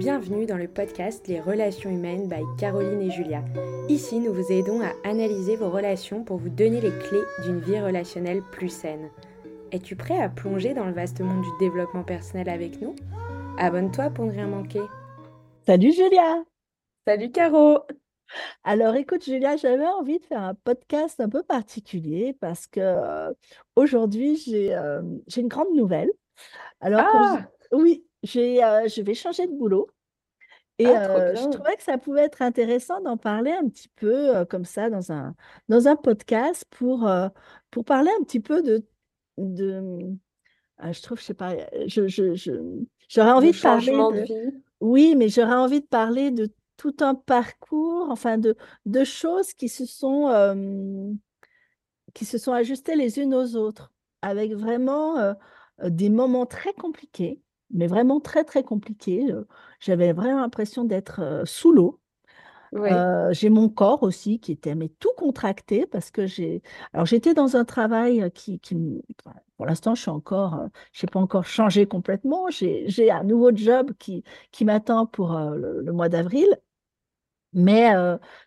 Bienvenue dans le podcast Les relations humaines by Caroline et Julia. Ici, nous vous aidons à analyser vos relations pour vous donner les clés d'une vie relationnelle plus saine. Es-tu prêt à plonger dans le vaste monde du développement personnel avec nous? Abonne-toi pour ne rien manquer. Salut Julia Salut Caro Alors écoute Julia, j'avais envie de faire un podcast un peu particulier parce que euh, aujourd'hui j'ai euh, j'ai une grande nouvelle. Alors ah oui, j'ai, euh, je vais changer de boulot. Et ah, je trouvais que ça pouvait être intéressant d'en parler un petit peu comme ça dans un, dans un podcast pour, pour parler un petit peu de, de ah, je trouve, je sais pas, je, je, j'aurais envie de, parler de, vie. Oui, mais j'aurais envie de parler de tout un parcours, enfin de, de choses qui se sont qui se sont ajustées les unes aux autres, avec vraiment des moments très compliqués mais vraiment très, très compliqué. J'avais vraiment l'impression d'être sous l'eau. j'ai mon corps aussi qui était mais tout contracté parce que j'ai alors j'étais dans un travail qui, qui pour l'instant je suis encore je n'ai pas encore changé complètement j'ai un nouveau job qui qui m'attend pour le, mois d'avril mais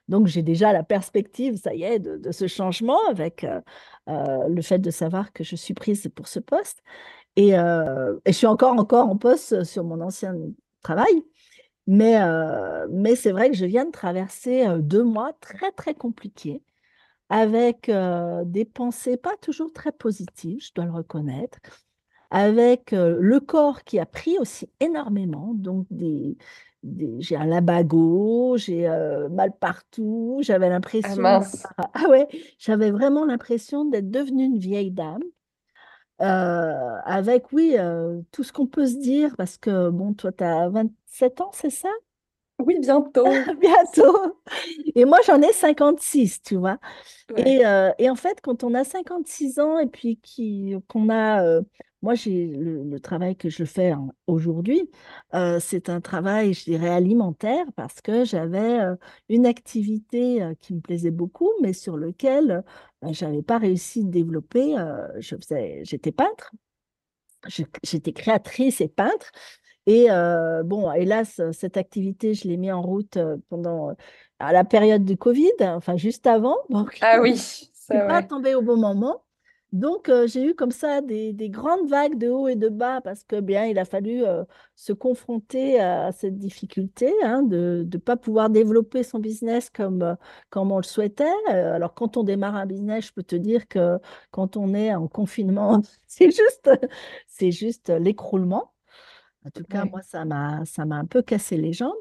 donc j'ai déjà la perspective ça y est de, de ce changement avec le fait de savoir que je suis prise pour ce poste et, euh, et, je suis encore, encore en poste sur mon ancien travail. Mais, euh, mais c'est vrai que je viens de traverser euh, deux mois très, très compliqués avec des pensées pas toujours très positives, je dois le reconnaître, avec le corps qui a pris aussi énormément, donc des, j'ai un labago, j'ai mal partout, j'avais ah, l'impression, ah ouais, j'avais vraiment l'impression d'être devenue une vieille dame. Euh, avec, oui, euh, tout ce qu'on peut se dire, parce que, bon, toi, tu as 27 ans, c'est ça? Oui, bientôt. Bientôt. Et moi, j'en ai 56, tu vois? Et, euh, et en fait, quand on a 56 ans et puis qu'on a moi, j'ai le, travail que je fais aujourd'hui, euh, c'est un travail, je dirais, alimentaire parce que j'avais euh, une activité euh, qui me plaisait beaucoup, mais sur lequel je n'avais pas réussi de développer. je faisais, j'étais peintre, j'étais créatrice et peintre. Et bon, hélas, cette activité, je l'ai mis en route pendant à la période du Covid, enfin juste avant. Donc, ah oui, ça pas tombé au bon moment. Donc, euh, j'ai eu comme ça des, grandes vagues de haut et de bas parce que bien, il a fallu euh, se confronter à, cette difficulté hein, de ne pas pouvoir développer son business comme, euh, comme on le souhaitait. alors, quand on démarre un business, je peux te dire que quand on est en confinement, c'est juste, c'est juste l'écroulement. En tout cas, moi, ça m'a, ça m'a un peu cassé les jambes.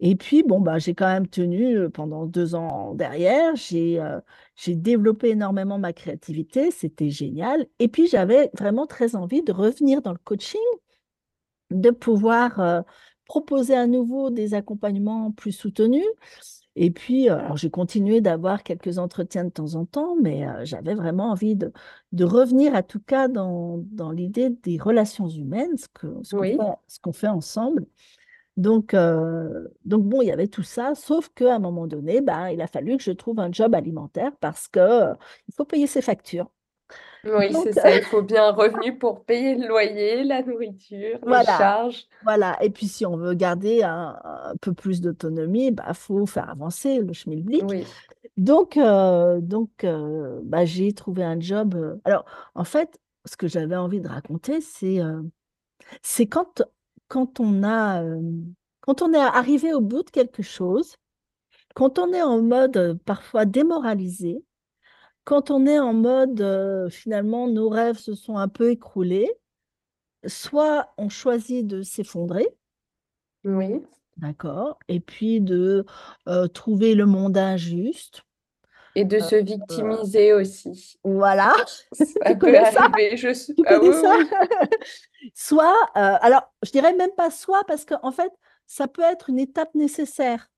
Et puis, bon, bah, j'ai quand même tenu pendant deux ans derrière. J'ai j'ai développé énormément ma créativité. C'était génial. Et puis, j'avais vraiment très envie de revenir dans le coaching, de pouvoir proposer à nouveau des accompagnements plus soutenus. Et puis, alors j'ai continué d'avoir quelques entretiens de temps en temps, mais j'avais vraiment envie de, de, revenir, à tout cas, dans, dans l'idée des relations humaines, ce qu'on ce qu'on fait ensemble. Donc, euh, donc bon, il y avait tout ça, sauf qu'à un moment donné, ben, il a fallu que je trouve un job alimentaire parce que euh, il faut payer ses factures. Oui, c'est ça, il faut bien un revenu pour payer le loyer, la nourriture, les charges. Voilà, et puis si on veut garder un, peu plus d'autonomie, il bah, faut faire avancer le schmilblick. Oui. Donc, euh, donc bah, j'ai trouvé un job. Alors, en fait, ce que j'avais envie de raconter, c'est c'est quand quand on a, quand on est arrivé au bout de quelque chose, quand on est en mode parfois démoralisé, quand on est en mode finalement nos rêves se sont un peu écroulés, soit on choisit de s'effondrer. Oui. D'accord. Et puis de trouver le monde injuste. Et de se victimiser aussi. Voilà. Ça peut arriver. Je suis... Ah ça? soit, euh, alors je dirais même pas soit, parce qu'en fait, ça peut être une étape nécessaire.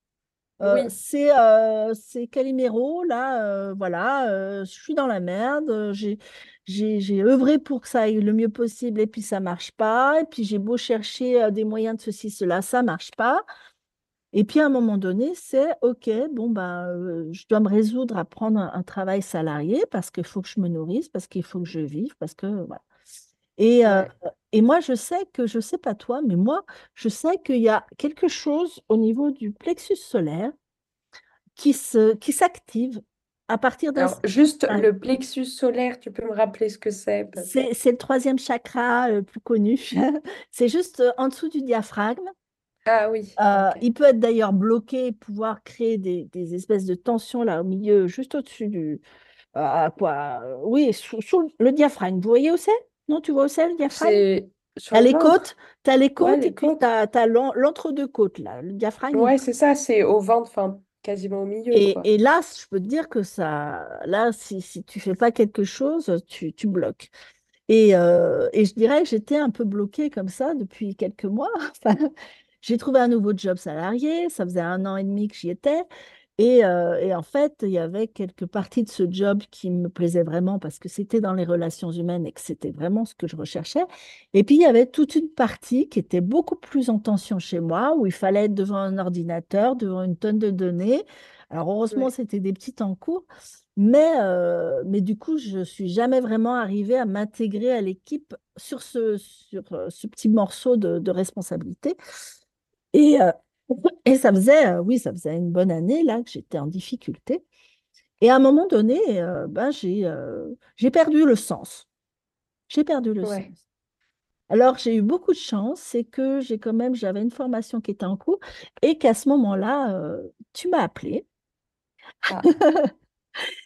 Euh, c'est euh, Calimero, là, euh, voilà, je suis dans la merde, j'ai œuvré pour que ça aille le mieux possible et puis ça marche pas, et puis j'ai beau chercher des moyens de ceci, cela, ça marche pas. Et puis à un moment donné, c'est OK, bon, ben, je dois me résoudre à prendre un, un travail salarié parce qu'il faut que je me nourrisse, parce qu'il faut que je vive, parce que voilà. Et, euh, et moi, je sais que, je sais pas toi, mais moi, je sais qu'il y a quelque chose au niveau du plexus solaire qui se, qui s'active à partir d'un... Juste le plexus solaire, tu peux me rappeler ce que c'est? C'est, le troisième chakra le plus connu. C'est juste euh, en dessous du diaphragme. Ah oui, Euh, il peut être d'ailleurs bloqué, pouvoir créer des, des espèces de tensions là au milieu, juste au-dessus du... euh, quoi? Oui, sous, sous le diaphragme. Vous voyez où c'est? Non, tu vois où c'est le diaphragme? T'as le les côtes, t'as les Ouais, côtes et les puis côtes. t'as, là. Le diaphragme, Ouais, c'est ça, c'est au ventre, enfin, quasiment au milieu, quoi. Et, et là, je peux te dire que ça, là, si, si tu fais pas quelque chose, tu, tu bloques. Et, euh, et je dirais que j'étais un peu bloquée comme ça depuis quelques mois. Enfin, j'ai trouvé un nouveau job salarié, ça faisait un an et demi que j'y étais. Et, euh, et en fait, il y avait quelques parties de ce job qui me plaisaient vraiment parce que c'était dans les relations humaines et que c'était vraiment ce que je recherchais. Et puis, il y avait toute une partie qui était beaucoup plus en tension chez moi, où il fallait être devant un ordinateur, devant une tonne de données. Alors, heureusement, c'était des petites en cours. Mais, euh, mais du coup, je ne suis jamais vraiment arrivée à m'intégrer à l'équipe sur ce, sur euh, ce petit morceau de, de responsabilité. Et, euh, et ça faisait, euh, oui, ça faisait une bonne année là que j'étais en difficulté. Et à un moment donné, euh, ben, j'ai j'ai perdu le sens. J'ai perdu le Ouais. sens. Alors, j'ai eu beaucoup de chance, c'est que j'ai quand même, j'avais une formation qui était en cours et qu'à ce moment-là, tu m'as appelé. Ah.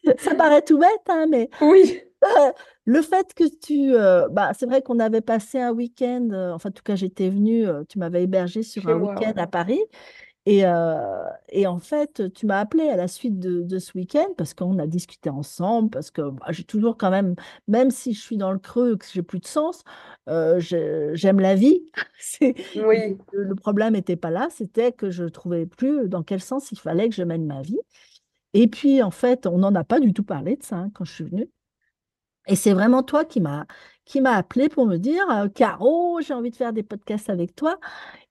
Ça paraît tout bête, hein, mais Oui, le fait que tu... euh, bah, c'est vrai qu'on avait passé un week-end, euh, enfin, en tout cas, j'étais venue, euh, tu m'avais hébergé sur chez un moi, week-end ouais. à Paris. Et, et en fait, tu m'as appelé à la suite de, de ce week-end parce qu'on a discuté ensemble, parce que bah, j'ai toujours quand même, même si je suis dans le creux, que j'ai plus de sens, je- j'aime la vie. C'est, Oui, le le problème n'était pas là, c'était que je ne trouvais plus dans quel sens il fallait que je mène ma vie. Et puis, en fait, on n'en a pas du tout parlé de ça hein, quand je suis venue. Et c'est vraiment toi qui m'as qui m'a appelé pour me dire, euh, Caro, j'ai envie de faire des podcasts avec toi.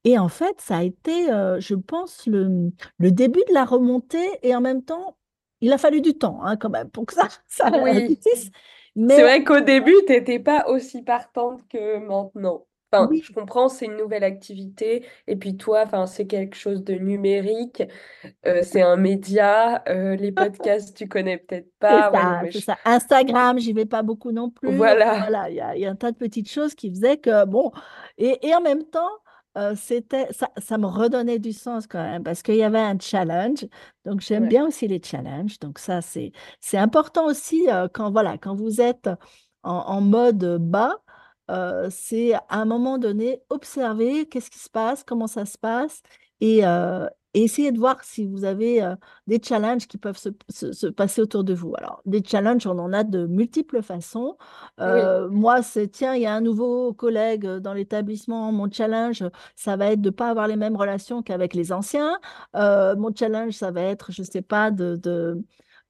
Et en fait, ça a été, euh, je pense, le, le début de la remontée. Et en même temps, il a fallu du temps hein, quand même pour que ça, ça oui. aboutisse. C'est vrai qu'au début, t'étais pas aussi partante que maintenant. Enfin, je comprends, c'est une nouvelle activité. Et puis toi, enfin, c'est quelque chose de numérique. euh, c'est un média. euh, les podcasts, tu connais peut-être pas. Ça, je- ça. Instagram, j'y vais pas beaucoup non plus. voilà. Voilà, il y a, il y a un tas de petites choses qui faisaient que, bon, et, et en même temps, euh, c'était, ça, ça me redonnait du sens quand même, parce qu'il y avait un challenge. Donc, j'aime Ouais, bien aussi les challenges. Donc, ça, c'est, c'est important aussi quand, voilà, quand vous êtes en, en mode bas, euh, c'est à un moment donné, observer qu'est-ce qui se passe, comment ça se passe, et, euh, et essayer de voir si vous avez euh, des challenges qui peuvent se, se- se passer autour de vous. Alors, des challenges, on en a de multiples façons. oui, moi, c'est, tiens, il y a un nouveau collègue dans l'établissement. Mon challenge, ça va être de ne pas avoir les mêmes relations qu'avec les anciens. Euh, mon challenge, ça va être, je ne sais pas, de, de,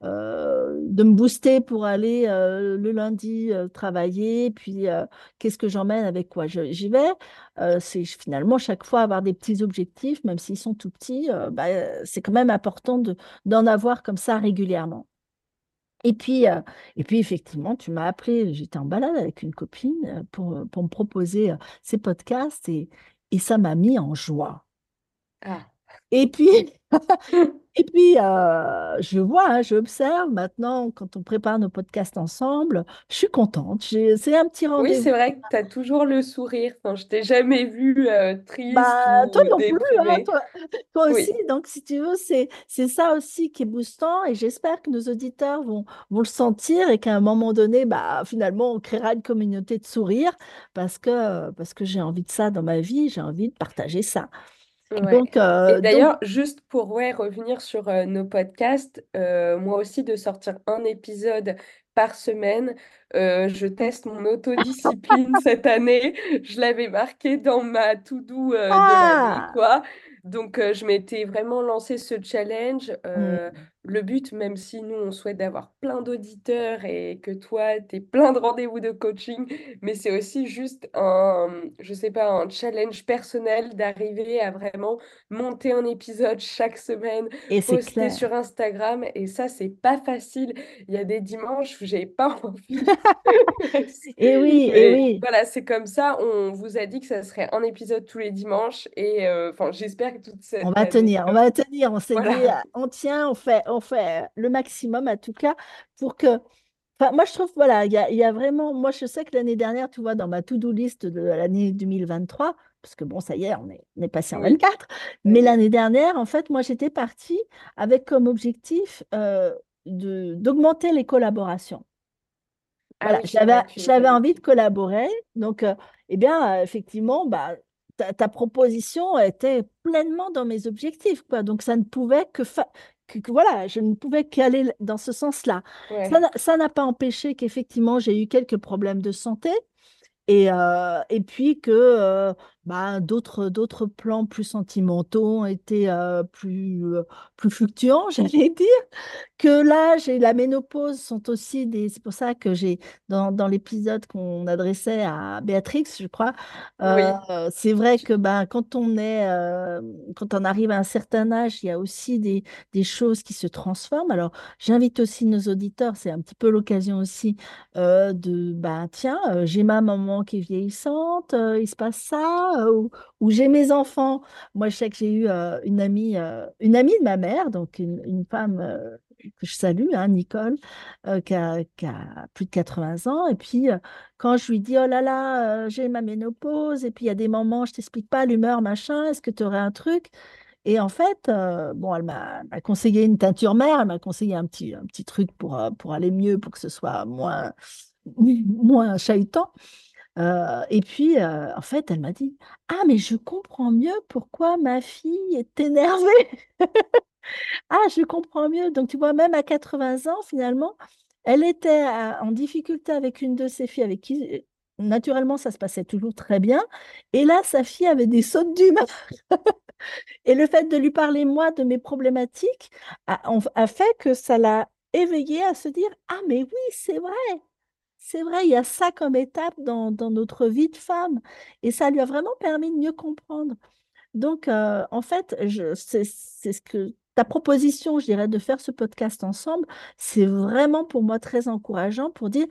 euh, de me booster pour aller euh, le lundi euh, travailler. Puis, qu'est-ce que j'emmène, avec quoi? J'y vais? C'est finalement chaque fois avoir des petits objectifs, même s'ils sont tout petits, bah, c'est quand même important de, d'en avoir comme ça régulièrement. Et puis, et puis effectivement, tu m'as appelé, j'étais en balade avec une copine pour, pour me proposer ces podcasts et, et ça m'a mis en joie. Ah. Et puis, et puis euh, je vois, hein, j'observe maintenant quand on prépare nos podcasts ensemble, je suis contente. C'est un petit Oui, rendez-vous. c'est vrai que tu as toujours le sourire. Enfin, je t'ai jamais vue euh, triste Bah, toi non plus, hein, déprimée. toi, toi aussi. Oui, Donc, si tu veux, c'est, c'est ça aussi qui est boostant et j'espère que nos auditeurs vont, vont le sentir et qu'à un moment donné, bah, finalement, on créera une communauté de sourires parce que, parce que j'ai envie de ça dans ma vie, j'ai envie de partager ça. Et ouais. donc, Et euh, donc d'ailleurs, juste pour ouais, revenir sur euh, nos podcasts, euh, moi aussi de sortir un épisode par semaine, je teste mon autodiscipline cette année. Je l'avais marqué dans ma to-do euh, de l'année, ah, quoi. Donc, je m'étais vraiment lancé ce challenge. Hmm, le but, même si nous, on souhaite d'avoir plein d'auditeurs et que toi, tu plein de rendez-vous de coaching, mais c'est aussi juste un, je sais pas, un challenge personnel d'arriver à vraiment monter un épisode chaque semaine, et poster sur Instagram. Et ça, c'est pas facile. Il y a des dimanches où j'ai pas envie. Et oui, et oui. voilà, c'est comme ça. On vous a dit que ça serait un épisode tous les dimanches. Et euh, j'espère que toute cette On va tenir, on va tenir. On s'est dit, on tient, on fait, on fait le maximum, en tout cas, pour que. Enfin, moi, je trouve, voilà, il y a, vraiment. Moi, je sais que l'année dernière, tu vois, dans ma to-do list de l'année 2023, parce que bon, ça y est, on est, on est passé en 24. Mais l'année dernière, en fait, moi, j'étais partie avec comme objectif euh, d'augmenter les collaborations. Ah j'avais envie de collaborer. Donc, euh, eh bien, euh, effectivement, bah, ta, proposition était pleinement dans mes objectifs. Quoi. Donc, ça ne pouvait que, que, voilà, je ne pouvais qu'aller dans ce sens-là. Ça n'a pas empêché qu'effectivement, j'ai eu quelques problèmes de santé. Et, euh, et puis que bah, d'autres, d'autres plans plus sentimentaux ont été plus, plus fluctuants, j'allais dire que l'âge et la ménopause sont aussi des. C'est pour ça que j'ai, dans, dans l'épisode qu'on adressait à Béatrix, je crois, euh, c'est vrai que ben, quand, on est, euh, quand on arrive à un certain âge, il y a aussi des, des choses qui se transforment. Alors, j'invite aussi nos auditeurs, c'est un petit peu l'occasion aussi euh, de, ben, tiens, j'ai ma maman qui est vieillissante, il se passe ça, ou, ou j'ai mes enfants. Moi, je sais que j'ai eu une amie, une amie de ma mère, donc une, femme que je salue, hein, Nicole, euh, qui, a, plus de 80 ans. Et puis, euh, quand je lui dis, oh là là, euh, j'ai ma ménopause, et puis il y a des moments, je t'explique pas l'humeur, machin, est-ce que tu aurais un truc? Et en fait, bon, elle m'a conseillé une teinture mère, elle m'a conseillé un petit, un petit truc pour, pour aller mieux, pour que ce soit moins, moins chahutant. Et puis, en fait, elle m'a dit, ah, mais je comprends mieux pourquoi ma fille est énervée. Ah, je comprends mieux. Donc, tu vois, même à 80 ans, finalement, elle était en difficulté avec une de ses filles avec qui, naturellement, ça se passait toujours très bien. Et là, sa fille avait des sautes d'humeur. Et le fait de lui parler, moi, de mes problématiques a, fait que ça l'a éveillée à se dire, ah, mais oui, c'est vrai. C'est vrai, il y a ça comme étape dans, notre vie de femme. Et ça lui a vraiment permis de mieux comprendre. Donc, euh, en fait, c'est ce que ta proposition, je dirais, de faire ce podcast ensemble, c'est vraiment pour moi très encourageant pour dire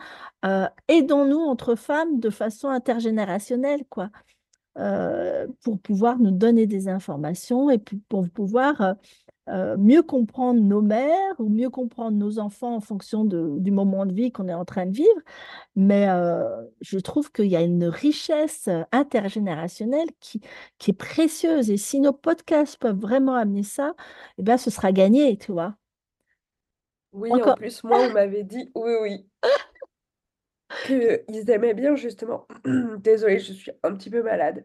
euh, aidons-nous entre femmes de façon intergénérationnelle, quoi, euh, pour pouvoir nous donner des informations et pour pouvoir euh, euh, mieux comprendre nos mères ou mieux comprendre nos enfants en fonction du moment de vie qu'on est en train de vivre. Mais euh, je trouve qu'il y a une richesse intergénérationnelle qui, qui est précieuse. Et si nos podcasts peuvent vraiment amener ça, eh bien, ce sera gagné, tu vois. Oui, en plus, moi, on m'avait dit, oui, oui, qu'ils aimaient bien justement. Désolée, je suis un petit peu malade.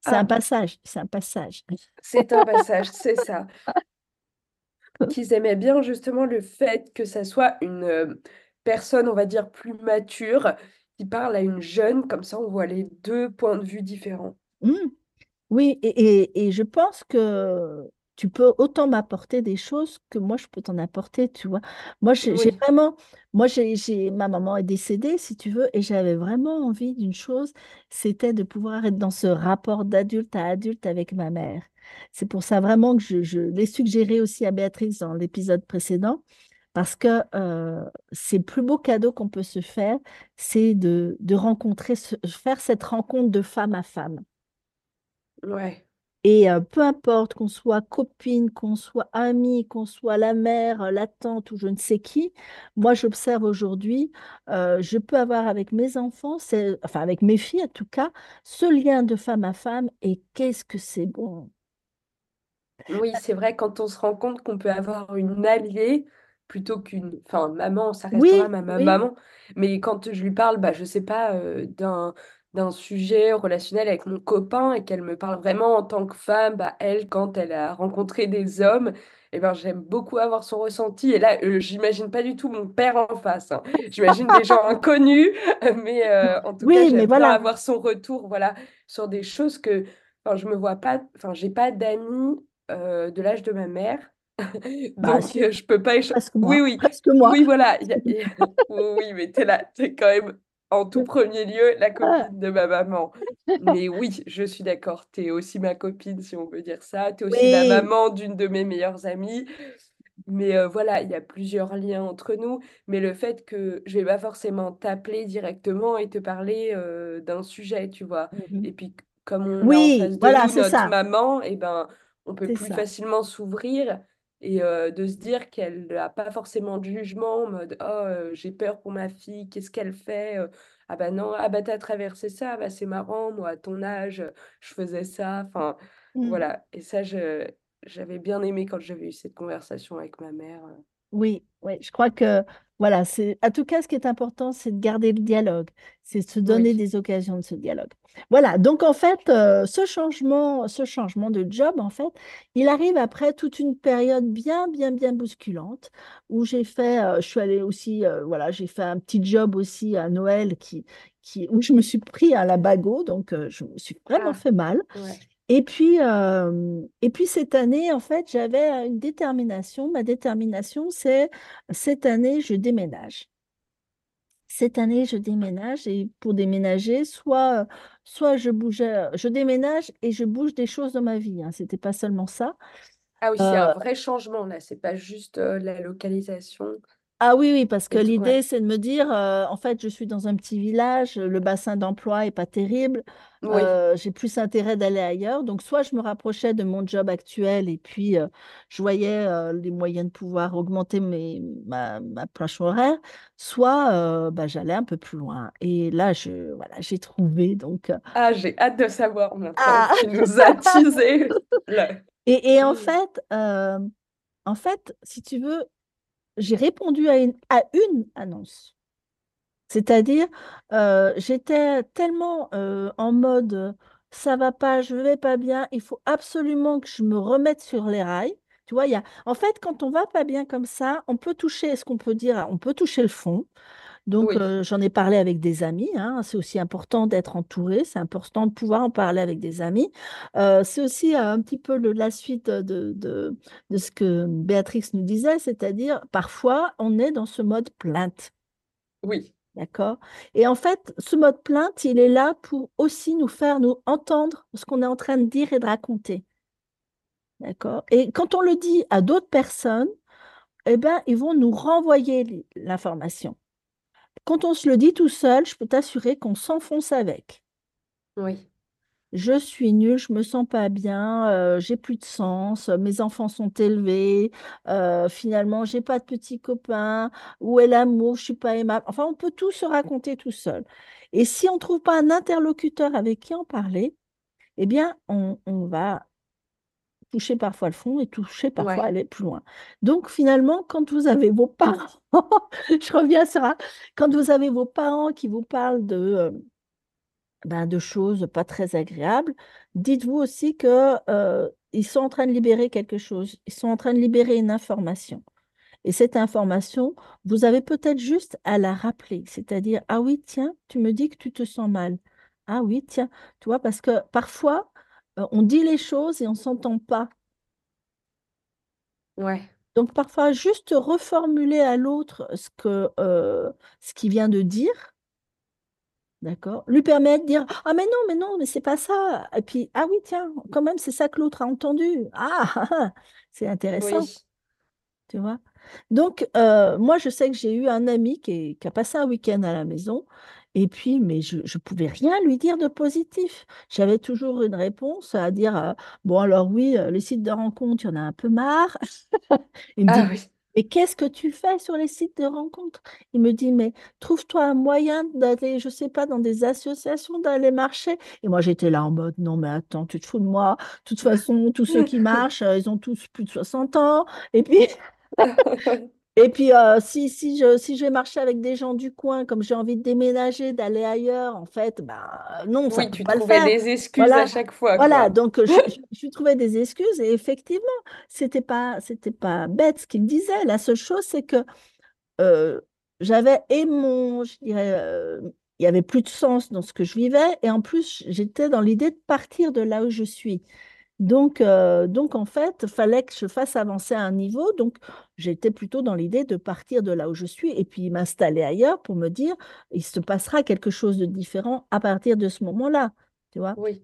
C'est un ah. passage, c'est un passage. C'est un passage, c'est ça. Qu'ils aimaient bien justement le fait que ça soit une personne, on va dire, plus mature, qui parle à une jeune, comme ça on voit les deux points de vue différents. Mmh. Oui, et, et, je pense que tu peux autant m'apporter des choses que moi je peux t'en apporter, tu vois. Moi j'ai vraiment, moi j'ai, ma maman est décédée, si tu veux, et j'avais vraiment envie d'une chose, c'était de pouvoir être dans ce rapport d'adulte à adulte avec ma mère. C'est pour ça vraiment que je, l'ai suggéré aussi à Béatrice dans l'épisode précédent, parce que euh, c'est le plus beau cadeau qu'on peut se faire, c'est de, rencontrer, faire cette rencontre de femme à femme. Ouais. Et euh, peu importe qu'on soit copine, qu'on soit amie, qu'on soit la mère, la tante ou je ne sais qui, moi j'observe aujourd'hui, euh, je peux avoir avec mes enfants, enfin avec mes filles en tout cas, ce lien de femme à femme et qu'est-ce que c'est bon. Oui, c'est vrai, quand on se rend compte qu'on peut avoir une alliée plutôt qu'une. Enfin, maman, ça restera ma maman. Mais quand je lui parle, bah, je sais pas, euh, d'un d'un sujet relationnel avec mon copain et qu'elle me parle vraiment en tant que femme, bah, elle, quand elle a rencontré des hommes, eh ben, j'aime beaucoup avoir son ressenti. Et là, euh, j'imagine pas du tout mon père en face. Hein. J'imagine des gens inconnus, mais euh, en tout cas, j'aime bien avoir son retour, voilà, sur des choses que. Enfin, je me vois pas. Enfin, j'ai pas d'amis euh, de l'âge de ma mère. Bah, Donc, euh, je peux pas échanger. Oui, oui. moi. Oui, voilà. oui, mais tu es là. Tu es quand même en tout premier lieu la ah. copine de ma maman. Mais oui, je suis d'accord. Tu es aussi ma copine, si on peut dire ça. Tu es aussi la maman d'une de mes meilleures amies. Mais voilà, il y a plusieurs liens entre nous, mais le fait que je vais pas forcément t'appeler directement et te parler, heu, d'un sujet, tu vois? Mmh mh. Et puis comme on a en Oui, face de voilà, nous c'est notre ça. maman et ben, on peut C'est plus ça. facilement s'ouvrir et heu, de se dire qu'elle a pas forcément de jugement en mode: «Oh, heu, j'ai peur pour ma fille, qu'est-ce qu'elle fait? Heu, ah bah non, ah bah tu as traversé ça, bah c'est marrant, moi à ton âge, je faisais ça». Enfin, Mmh. voilà et ça je j'avais bien aimé quand j'avais eu cette conversation avec ma mère, Oui, oui, je crois que voilà, c'est en tout cas, ce qui est important, c'est de garder le dialogue, c'est de se donner Oui. des occasions de ce dialogue. Voilà, donc en fait, heu, ce changement ce changement de job, en fait, il arrive après toute une période bien, bien, bien bousculante où j'ai fait, heu, je suis allée aussi, heu, voilà, j'ai fait un petit job aussi à Noël qui qui où je me suis pris à la bagot, donc je me suis vraiment Ah! fait mal Ouais. Et puis, hem et puis cette année, en fait, j'avais, une détermination. Ma détermination, c'est: «Cette année, je déménage». Cette année, je déménage et pour déménager, soit, heu, soit je bougeais, heu, je déménage et je bouge des choses dans ma vie, hein, c'était pas seulement ça. Ah oui, c'est un vrai changement là, c'est pas juste, la localisation Ah oui, oui, parce que et tout, ouais. l'idée, c'est de me dire, en fait, je suis dans un petit village, le bassin d'emploi est pas terrible, Oui. j'ai plus intérêt d'aller ailleurs. Donc soit je me rapprochais de mon job actuel et puis, je voyais, les moyens de pouvoir augmenter mes ma ma plage horaire, soit, heu, bah, j'allais un peu plus loin et là, je voilà, j'ai trouvé donc Ah, j'ai hâte de savoir maintenant, Ah! tu nous as teasé là. Et et en fait, hem, en fait, si tu veux, j'ai répondu à une à une annonce. C'est-à-dire, heu, j'étais tellement, heu, en mode, «Ça va pas, je vais pas bien, il faut absolument que je me remette sur les rails». Tu vois? Y a en fait, quand on va pas bien comme ça, on peut toucher ce qu'on peut dire on peut toucher le fond. Donc Oui. j'en ai parlé avec des amis, hein, c'est aussi important d'être entouré, c'est important de pouvoir en parler avec des amis. C'est aussi un petit peu le la suite de de de ce que Béatrix nous disait, c'est-à-dire parfois, on est dans ce mode plainte. Oui. D'accord? Et en fait, ce mode plainte, il est là pour aussi nous faire nous entendre ce qu'on est en train de dire et de raconter. D'accord? Et quand on le dit à d'autres personnes, et ben, ils vont nous renvoyer l'i l'information. Quand on se le dit tout seul, je peux t'assurer qu'on s'enfonce avec. Oui. Je suis nul, je me sens pas bien, heu, j'ai plus de sens, mes enfants sont élevés, heu, finalement j'ai pas de petits copains, où est l'amour? Je suis pas aimable. Enfin, on peut tout se raconter tout seul et si on trouve pas un interlocuteur avec qui en parler, et bien, on on va toucher parfois le fond et toucher parfois Ouais. aller plus loin. Donc finalement, quand vous avez vos parents, je reviens sur un quand vous avez vos parents qui vous parlent de, heu, ben, de choses pas très agréables, dites-vous aussi que, heu, ils sont en train de libérer quelque chose. Ils sont en train de libérer une information et cette information, vous avez peut-être juste à la rappeler. C'est-à-dire: «Ah oui, tiens, tu me dis que tu te sens mal. Ah oui, tiens». Tu vois? Parce que parfois, on dit les choses et on s'entend pas. Ouais. Donc parfois, juste reformuler à l'autre ce que, ce qu'il vient de dire d'accord? Lui permet de dire: «Ah mais non, mais non, mais c'est pas ça» et puis: «Ah oui, tiens, quand même, c'est ça que l'autre a entendu. Ah! C'est intéressant». Oui. Tu vois? Donc heu, moi, je sais que j'ai eu un ami qui est qui a passé un week-end à la maison et puis mais je je pouvais rien lui dire de positif. J'avais toujours une réponse à dire, heu: «Bon alors oui, heu, les sites de rencontres, il y en a un peu marre». Il me Ah dit: oui. «Mais qu'est-ce que tu fais sur les sites de rencontres?» Il me dit: «Mais trouve-toi un moyen d'aller, je sais pas, dans des associations, d'aller marcher» et moi, j'étais là en mode: «Non mais attends, tu te fous de moi? De toute façon, tous ceux qui marchent, heu, ils ont tous plus de 60 ans et puis et puis, heu, si si je si je vais marcher avec des gens du coin, comme j'ai envie de déménager, d'aller ailleurs, en fait, ben, non, ça Oui, peut tu pas le trouvais faire». des excuses à Voilà, chaque fois, voilà, quoi. donc je je trouvais des excuses et effectivement, c'était pas c'était pas bête ce qu'il disait. La seule chose, c'est que, heu, j'avais et mon je dirais, il y avait plus de sens dans ce que je vivais et en plus, j'étais dans l'idée de partir de là où je suis. Donc heu, donc en fait, fallait que je fasse avancer à un niveau, donc j'étais plutôt dans l'idée de partir de là où je suis et puis m'installer ailleurs pour me dire: «Il se passera quelque chose de différent à partir de ce moment-là». Tu vois? Oui.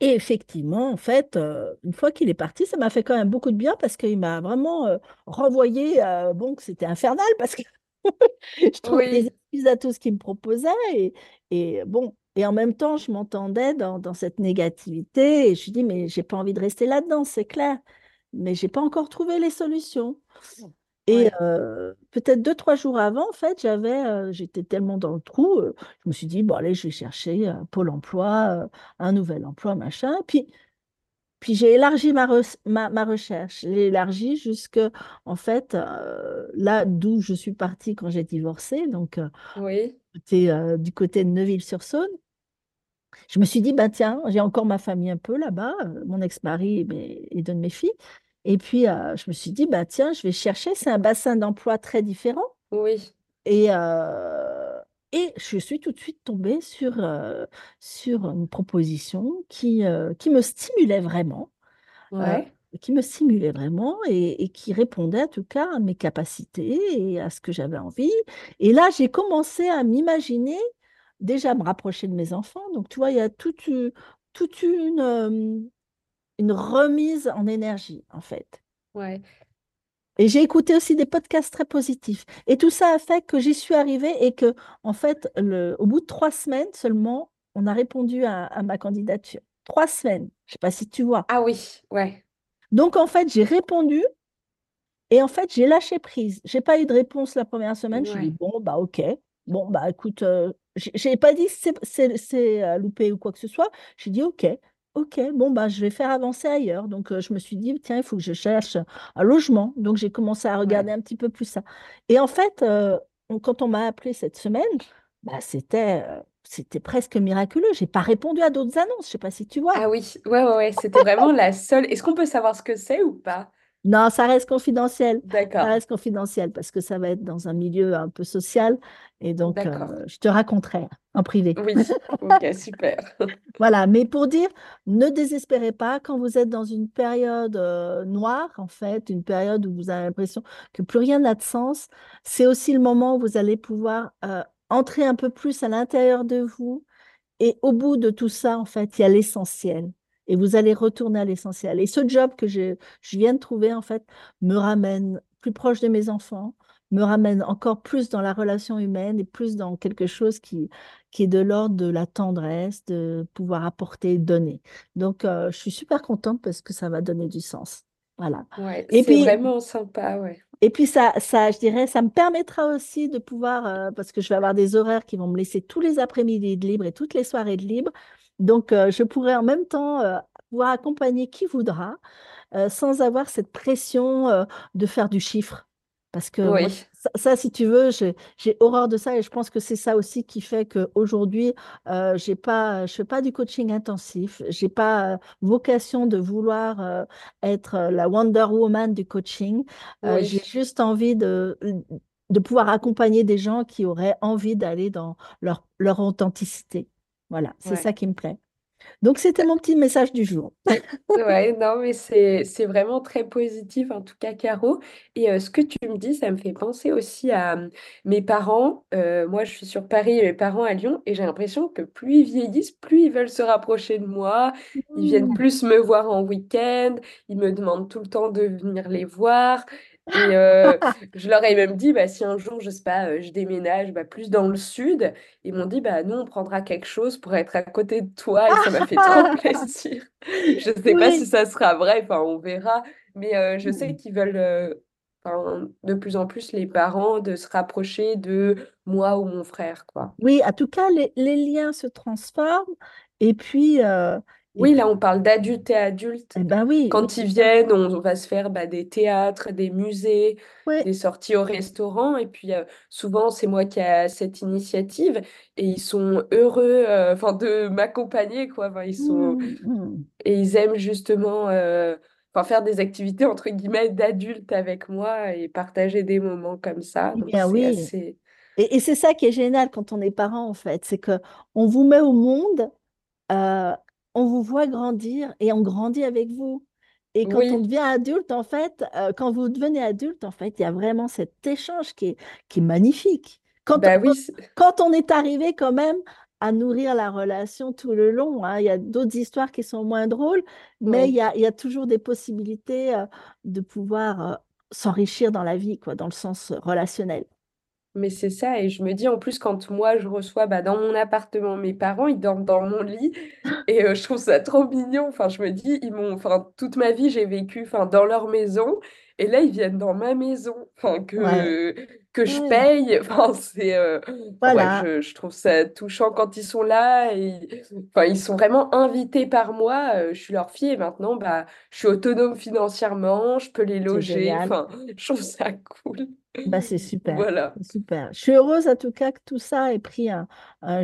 Et effectivement, en fait, euh, une fois qu'il est parti, ça m'a fait quand même beaucoup de bien parce qu'il m'a vraiment euh, renvoyé, euh, bon, que c'était infernal parce que je trouvais des excuses à tout ce qu'il me proposait. Et, et, bon, et en même temps, je m'entendais dans, dans, cette négativité et je me dis, mais j'ai pas envie de rester là-dedans, c'est clair. Mais j'ai pas encore trouvé les solutions. Et peut-être deux, trois jours avant, en fait, j'avais, j'étais tellement dans le trou, je me suis dit, bon, allez, je vais chercher Pôle emploi, un nouvel emploi, machin. Puis, puis j'ai élargi ma, ma, recherche. J'ai élargi jusque, en fait, là d'où je suis partie quand j'ai divorcé, donc oui. c'était du côté de Neuville-sur-Saône. Je me suis dit, bah, tiens, j'ai encore ma famille un peu là-bas, mon ex-mari et, et deux de mes filles. Et puis, euh, je me suis dit, bah, tiens, je vais chercher. C'est un bassin d'emploi très différent. Oui. Et, euh, et je suis tout de suite tombée sur, euh, sur une proposition qui, qui me stimulait vraiment. Ouais. qui me stimulait vraiment et, et, qui répondait en tout cas à mes capacités et à ce que j'avais envie. Et là, j'ai commencé à m'imaginer déjà me rapprocher de mes enfants. Donc, tu vois, il y a toute, toute une une remise en énergie, en fait. Ouais. Et j'ai écouté aussi des podcasts très positifs. Et tout ça a fait que j'y suis arrivée et que, en fait, le, au bout de trois semaines seulement, on a répondu à, ma candidature. Trois semaines. Je ne sais pas si tu vois. Ah oui, ouais. Donc, en fait, j'ai répondu et en fait, j'ai lâché prise. Je n'ai pas eu de réponse la première semaine. Je me suis dit, bon, bah, OK. Bon, bah, écoute, euh, je n'ai pas dit c'est euh, loupé ou quoi que ce soit. J'ai dit, OK. Ok, bon, bah, je vais faire avancer ailleurs. Donc, je me suis dit, tiens, il faut que je cherche un logement. Donc, j'ai commencé à regarder un petit peu plus ça. Et en fait, quand on m'a appelé cette semaine, bah, c'était, c'était presque miraculeux. Je n'ai pas répondu à d'autres annonces. Je ne sais pas si tu vois. Ah oui, ouais, ouais, ouais. C'était vraiment la seule. Est-ce qu'on peut savoir ce que c'est ou pas? Non, ça reste confidentiel. D'accord. Ça reste confidentiel parce que ça va être dans un milieu un peu social. Et donc, euh, je te raconterai en privé. Oui, ok, super. voilà, mais pour dire, ne désespérez pas quand vous êtes dans une période euh, noire, en fait, une période où vous avez l'impression que plus rien n'a de sens. C'est aussi le moment où vous allez pouvoir euh, entrer un peu plus à l'intérieur de vous. Et au bout de tout ça, en fait, il y a l'essentiel et vous allez retourner à l'essentiel. Et ce job que je, je, viens de trouver, en fait, me ramène plus proche de mes enfants, me ramène encore plus dans la relation humaine et plus dans quelque chose qui, qui est de l'ordre de la tendresse, de pouvoir apporter, donner. Donc, euh, je suis super contente parce que ça va donner du sens. Voilà. Ouais, et puis vraiment sympa, ouais. Et puis ça, ça, je dirais, ça me permettra aussi de pouvoir, euh, parce que je vais avoir des horaires qui vont me laisser tous les après-midi de libre et toutes les soirées de libre, donc, euh, je pourrais en même temps euh, pouvoir accompagner qui voudra euh, sans avoir cette pression de faire du chiffre. Parce que ça, si tu veux, j'ai horreur de ça et je pense que c'est ça aussi qui fait qu'aujourd'hui, euh, pas, je ne fais pas du coaching intensif. Je n'ai pas vocation de vouloir être la Wonder Woman du coaching. j'ai juste envie de, de pouvoir accompagner des gens qui auraient envie d'aller dans leur, leur authenticité. Voilà, c'est ça qui me plaît. Donc, c'était mon petit message du jour. Ouais, non, mais c'est, c'est vraiment très positif, en tout cas, Caro. Et ce que tu me dis, ça me fait penser aussi à mes parents. moi, je suis sur Paris et mes parents à Lyon, et j'ai l'impression que plus ils vieillissent, plus ils veulent se rapprocher de moi. Ils viennent mmh. plus me voir en week-end, ils me demandent tout le temps de venir les voir. Et euh, je leur ai même dit, bah, si un jour, je sais pas, euh, je déménage bah, plus dans le sud, ils m'ont dit, bah, nous, on prendra quelque chose pour être à côté de toi. Et ça m'a fait trop plaisir. Je ne sais pas si ça sera vrai, enfin, on verra. Mais euh, je sais qu'ils veulent de plus en plus, les parents, de se rapprocher de moi ou mon frère, quoi. Oui, en tout cas, les, les liens se transforment. Et puis, oui, là, on parle d'adultes et adultes. Eh ben oui. Quand ils viennent, on, va se faire bah, des théâtres, des musées, des sorties au restaurant. Et puis, euh, souvent, c'est moi qui ai cette initiative. Et ils sont heureux euh, de m'accompagner, quoi. ils sont... Mmh, mmh. Et ils aiment justement euh, faire des activités, entre guillemets, d'adultes avec moi et partager des moments comme ça. Eh bien, oui. Et, et c'est ça qui est génial quand on est parent, en fait. C'est que on vous met au monde on vous voit grandir et on grandit avec vous. Et quand on devient adulte, en fait, euh, quand vous devenez adulte, en fait, il y a vraiment cet échange qui est, qui est magnifique. Quand, bah on, quand on est arrivé quand même à nourrir la relation tout le long. Hein. Il y a d'autres histoires qui sont moins drôles, mais il, y a, il, y a, toujours des possibilités euh, de pouvoir euh, s'enrichir dans la vie, quoi, dans le sens relationnel. Mais c'est ça, et je me dis en plus, quand moi je reçois bah, dans mon appartement mes parents, ils dorment dans mon lit, et je trouve ça trop mignon. Enfin, je me dis, ils m'ont, enfin, toute ma vie j'ai vécu, enfin, dans leur maison, et là ils viennent dans ma maison, enfin, que, que je paye. Enfin, c'est, voilà. je, je, trouve ça touchant quand ils sont là, et enfin, ils sont vraiment invités par moi. Je suis leur fille, et maintenant, bah, je suis autonome financièrement, je peux les loger. Enfin, je trouve ça cool. Bah, c'est super. Voilà. super. Je suis heureuse en tout cas que tout ça ait pris un,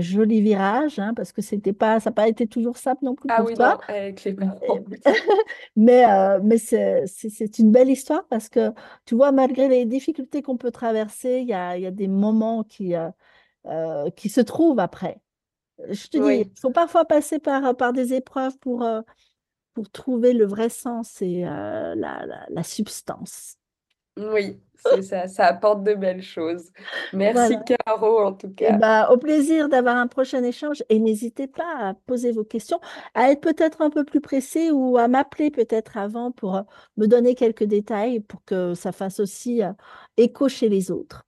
joli virage, hein, parce que c'était pas, ça n'a pas été toujours simple non plus ah pour toi. Non, avec les mais euh, mais c'est une belle histoire parce que tu vois, malgré les difficultés qu'on peut traverser, il y a, y a, des moments qui, euh, euh, qui se trouvent après. Je te dis, il faut parfois passer par, par des épreuves pour, pour trouver le vrai sens et la, la, la substance. Oui, c'est ça, ça apporte de belles choses. Merci Caro en tout cas. bah, au plaisir d'avoir un prochain échange et n'hésitez pas à poser vos questions, à être peut-être un peu plus pressé ou à m'appeler peut-être avant pour euh, me donner quelques détails pour que ça fasse aussi euh, écho chez les autres.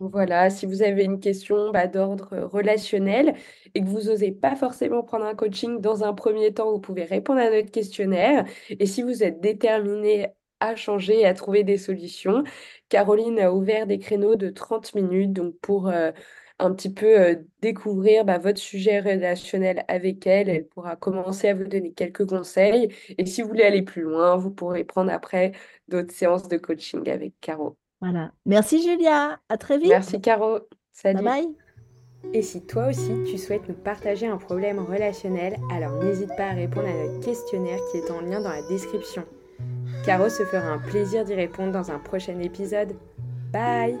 Voilà, si vous avez une question bah, d'ordre relationnel et que vous n'osez pas forcément prendre un coaching dans un premier temps, vous pouvez répondre à notre questionnaire. Et si vous êtes déterminé à changer et à trouver des solutions. Caroline a ouvert des créneaux de 30 minutes donc pour euh, un petit peu euh, découvrir bah, votre sujet relationnel avec elle. Elle pourra commencer à vous donner quelques conseils. Et si vous voulez aller plus loin, vous pourrez prendre après d'autres séances de coaching avec Caro. Voilà. Merci Julia. À très vite. Merci Caro. Salut. Bye bye. Et si toi aussi tu souhaites nous partager un problème relationnel, alors n'hésite pas à répondre à notre questionnaire qui est en lien dans la description. Caro se fera un plaisir d'y répondre dans un prochain épisode. Bye